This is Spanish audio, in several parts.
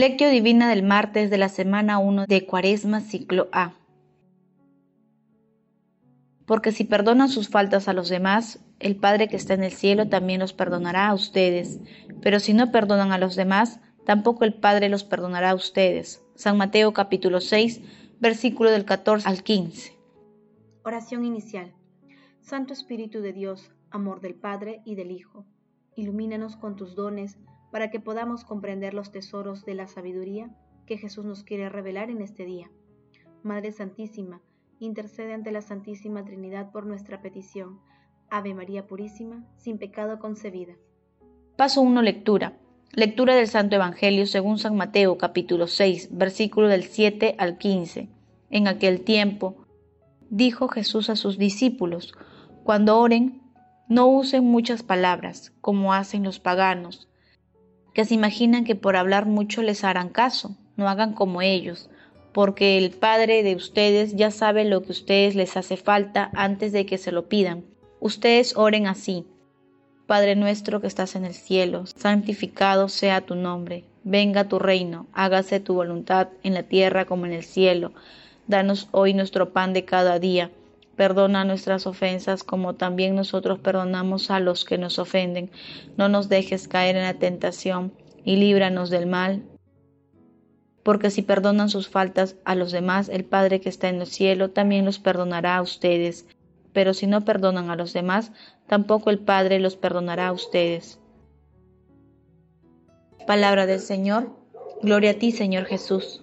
Lectio Divina del martes de la semana 1 de Cuaresma ciclo A. Porque si perdonan sus faltas a los demás, el Padre que está en el cielo también los perdonará a ustedes. Pero si no perdonan a los demás, tampoco el Padre los perdonará a ustedes. San Mateo capítulo 6, versículo del 14 al 15. Oración inicial. Santo Espíritu de Dios, amor del Padre y del Hijo, ilumínanos con tus dones para que podamos comprender los tesoros de la sabiduría que Jesús nos quiere revelar en este día. Madre Santísima, intercede ante la Santísima Trinidad por nuestra petición. Ave María Purísima, sin pecado concebida. Paso 1. Lectura. Lectura del Santo Evangelio según San Mateo capítulo 6, versículo del 7 al 15. En aquel tiempo, dijo Jesús a sus discípulos, cuando oren, no usen muchas palabras, como hacen los paganos que se imaginan que por hablar mucho les harán caso. No hagan como ellos, porque el Padre de ustedes ya sabe lo que a ustedes les hace falta antes de que se lo pidan. Ustedes oren así. Padre nuestro que estás en el cielo, santificado sea tu nombre. Venga tu reino, hágase tu voluntad en la tierra como en el cielo. Danos hoy nuestro pan de cada día Perdona nuestras ofensas como también nosotros perdonamos a los que nos ofenden. No nos dejes caer en la tentación y líbranos del mal. Porque si perdonan sus faltas a los demás, el Padre que está en el cielo también los perdonará a ustedes. Pero si no perdonan a los demás, tampoco el Padre los perdonará a ustedes. Palabra del Señor. Gloria a ti, Señor Jesús.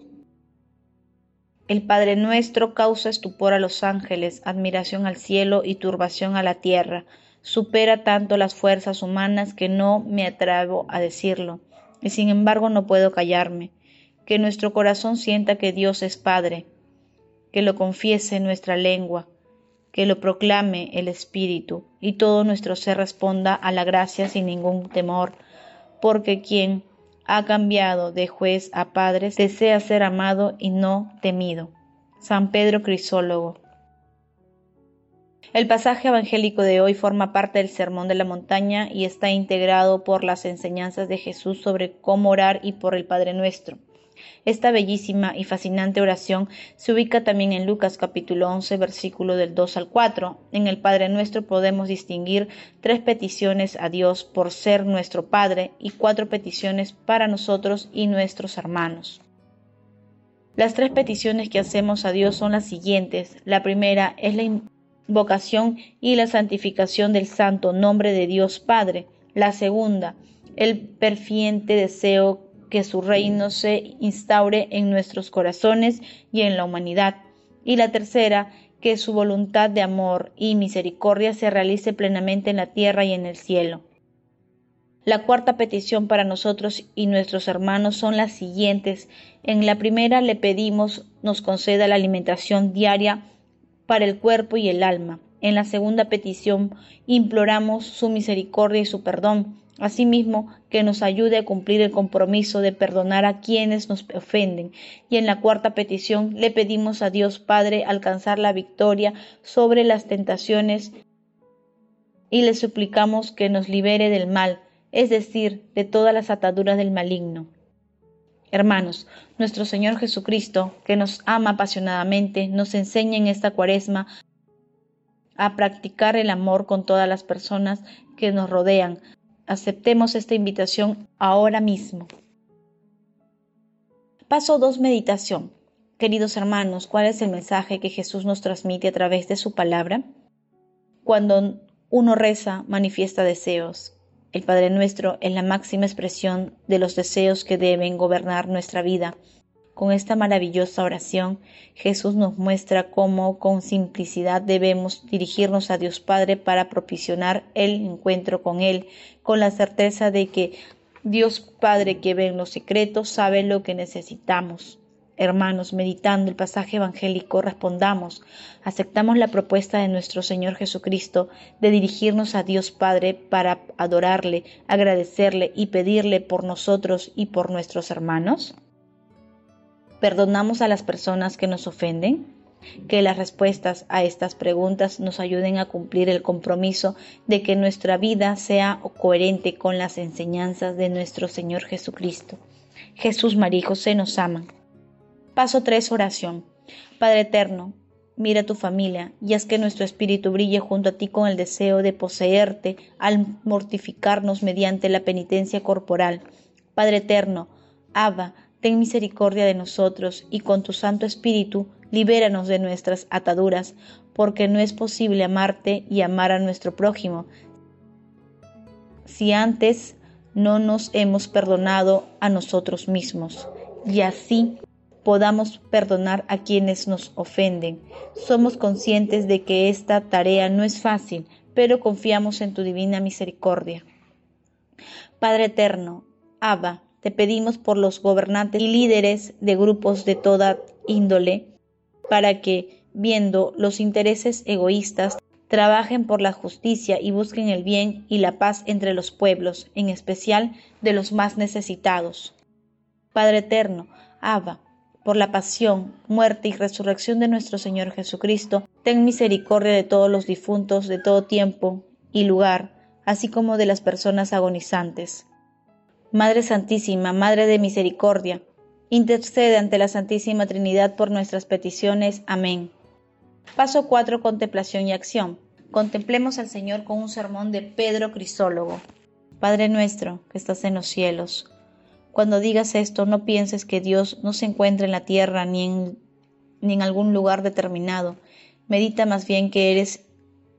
El Padre nuestro causa estupor a los ángeles, admiración al cielo y turbación a la tierra. Supera tanto las fuerzas humanas que no me atrevo a decirlo, y sin embargo no puedo callarme. Que nuestro corazón sienta que Dios es Padre, que lo confiese nuestra lengua, que lo proclame el Espíritu, y todo nuestro ser responda a la gracia sin ningún temor, porque quien ha cambiado de juez a padre, desea ser amado y no temido. San Pedro Crisólogo. El pasaje evangélico de hoy forma parte del Sermón de la Montaña y está integrado por las enseñanzas de Jesús sobre cómo orar y por el Padre Nuestro. Esta bellísima y fascinante oración se ubica también en Lucas capítulo 11 versículo del 2 al 4. En el Padre nuestro podemos distinguir tres peticiones a Dios por ser nuestro Padre y cuatro peticiones para nosotros y nuestros hermanos. Las tres peticiones que hacemos a Dios son las siguientes. La primera es la invocación y la santificación del santo nombre de Dios Padre. La segunda, el perfiente deseo que su reino se instaure en nuestros corazones y en la humanidad. Y la tercera, que su voluntad de amor y misericordia se realice plenamente en la tierra y en el cielo. La cuarta petición para nosotros y nuestros hermanos son las siguientes. En la primera le pedimos nos conceda la alimentación diaria para el cuerpo y el alma. En la segunda petición imploramos su misericordia y su perdón Asimismo, que nos ayude a cumplir el compromiso de perdonar a quienes nos ofenden. Y en la cuarta petición le pedimos a Dios Padre alcanzar la victoria sobre las tentaciones y le suplicamos que nos libere del mal, es decir, de todas las ataduras del maligno. Hermanos, nuestro Señor Jesucristo, que nos ama apasionadamente, nos enseña en esta cuaresma a practicar el amor con todas las personas que nos rodean, Aceptemos esta invitación ahora mismo. Paso 2. Meditación. Queridos hermanos, ¿cuál es el mensaje que Jesús nos transmite a través de su palabra? Cuando uno reza, manifiesta deseos. El Padre Nuestro es la máxima expresión de los deseos que deben gobernar nuestra vida con esta maravillosa oración, Jesús nos muestra cómo con simplicidad debemos dirigirnos a Dios Padre para propiciar el encuentro con Él, con la certeza de que Dios Padre que ve en los secretos sabe lo que necesitamos. Hermanos, meditando el pasaje evangélico, respondamos, aceptamos la propuesta de nuestro Señor Jesucristo de dirigirnos a Dios Padre para adorarle, agradecerle y pedirle por nosotros y por nuestros hermanos. ¿Perdonamos a las personas que nos ofenden? Que las respuestas a estas preguntas nos ayuden a cumplir el compromiso de que nuestra vida sea coherente con las enseñanzas de nuestro Señor Jesucristo. Jesús, María y José nos aman. Paso 3. Oración. Padre Eterno, mira tu familia y haz que nuestro espíritu brille junto a ti con el deseo de poseerte al mortificarnos mediante la penitencia corporal. Padre Eterno, Abba, ten misericordia de nosotros y con tu Santo Espíritu libéranos de nuestras ataduras, porque no es posible amarte y amar a nuestro prójimo si antes no nos hemos perdonado a nosotros mismos y así podamos perdonar a quienes nos ofenden. Somos conscientes de que esta tarea no es fácil, pero confiamos en tu divina misericordia. Padre eterno, Abba, te pedimos por los gobernantes y líderes de grupos de toda índole, para que, viendo los intereses egoístas, trabajen por la justicia y busquen el bien y la paz entre los pueblos, en especial de los más necesitados. Padre eterno, Abba, por la pasión, muerte y resurrección de nuestro Señor Jesucristo, ten misericordia de todos los difuntos de todo tiempo y lugar, así como de las personas agonizantes. Madre Santísima, Madre de Misericordia, intercede ante la Santísima Trinidad por nuestras peticiones. Amén. Paso 4. Contemplación y acción. Contemplemos al Señor con un sermón de Pedro Crisólogo. Padre nuestro que estás en los cielos cuando digas esto, no pienses que Dios no se encuentra en la tierra ni en, ni en algún lugar determinado. Medita más bien que eres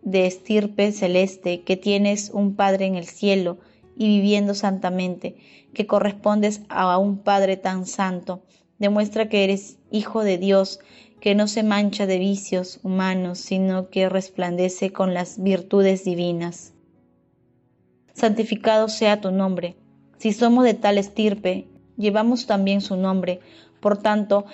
de estirpe celeste, que tienes un Padre en el cielo y viviendo santamente, que correspondes a un Padre tan santo. Demuestra que eres hijo de Dios, que no se mancha de vicios humanos, sino que resplandece con las virtudes divinas. Santificado sea tu nombre si somos de tal estirpe, llevamos también su nombre. Por tanto,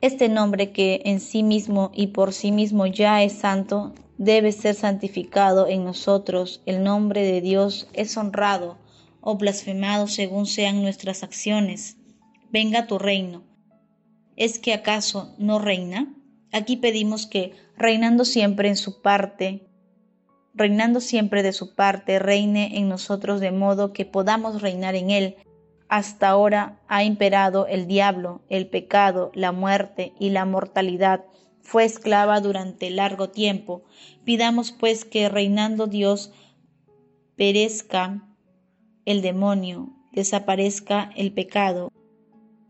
este nombre que en sí mismo y por sí mismo ya es santo, debe ser santificado en nosotros. El nombre de Dios es honrado o blasfemado según sean nuestras acciones. Venga tu reino. ¿Es que acaso no reina? Aquí pedimos que, reinando siempre en su parte, reinando siempre de su parte, reine en nosotros de modo que podamos reinar en Él. Hasta ahora ha imperado el diablo, el pecado, la muerte y la mortalidad. Fue esclava durante largo tiempo. Pidamos pues que reinando Dios perezca el demonio, desaparezca el pecado,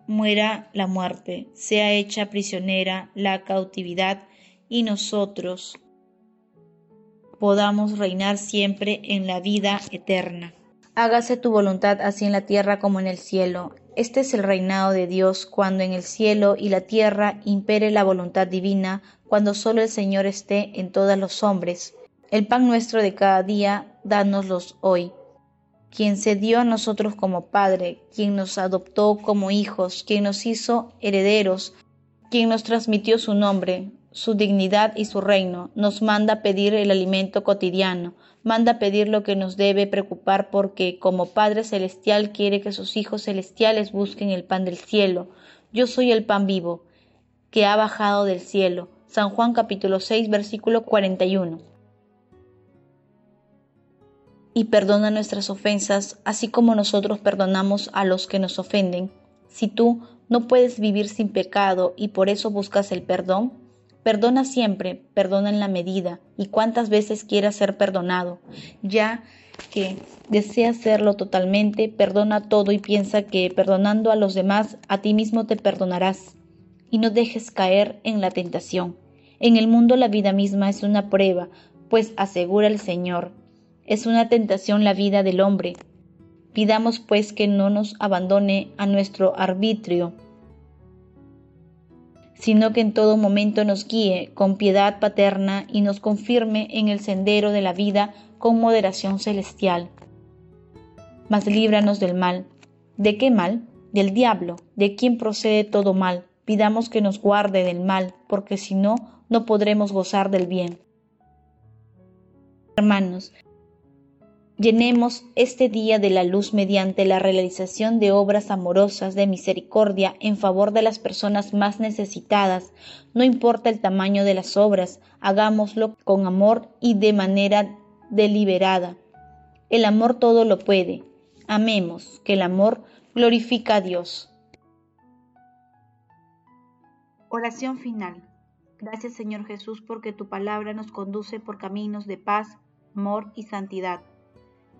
muera la muerte, sea hecha prisionera la cautividad y nosotros podamos reinar siempre en la vida eterna. Hágase tu voluntad así en la tierra como en el cielo. Este es el reinado de Dios cuando en el cielo y la tierra impere la voluntad divina, cuando solo el Señor esté en todos los hombres. El pan nuestro de cada día, dánoslos hoy. Quien se dio a nosotros como Padre, quien nos adoptó como hijos, quien nos hizo herederos, quien nos transmitió su nombre, su dignidad y su reino, nos manda pedir el alimento cotidiano, manda pedir lo que nos debe preocupar porque como Padre Celestial quiere que sus hijos celestiales busquen el pan del cielo. Yo soy el pan vivo, que ha bajado del cielo. San Juan capítulo 6 versículo 41. Y perdona nuestras ofensas, así como nosotros perdonamos a los que nos ofenden. Si tú no puedes vivir sin pecado y por eso buscas el perdón, Perdona siempre, perdona en la medida y cuantas veces quieras ser perdonado. Ya que deseas hacerlo totalmente, perdona todo y piensa que perdonando a los demás, a ti mismo te perdonarás. Y no dejes caer en la tentación. En el mundo la vida misma es una prueba, pues asegura el Señor, es una tentación la vida del hombre. Pidamos pues que no nos abandone a nuestro arbitrio sino que en todo momento nos guíe con piedad paterna y nos confirme en el sendero de la vida con moderación celestial. Mas líbranos del mal. ¿De qué mal? Del diablo, de quien procede todo mal. Pidamos que nos guarde del mal, porque si no, no podremos gozar del bien. Hermanos, Llenemos este día de la luz mediante la realización de obras amorosas de misericordia en favor de las personas más necesitadas. No importa el tamaño de las obras, hagámoslo con amor y de manera deliberada. El amor todo lo puede. Amemos, que el amor glorifica a Dios. Oración final. Gracias Señor Jesús porque tu palabra nos conduce por caminos de paz, amor y santidad.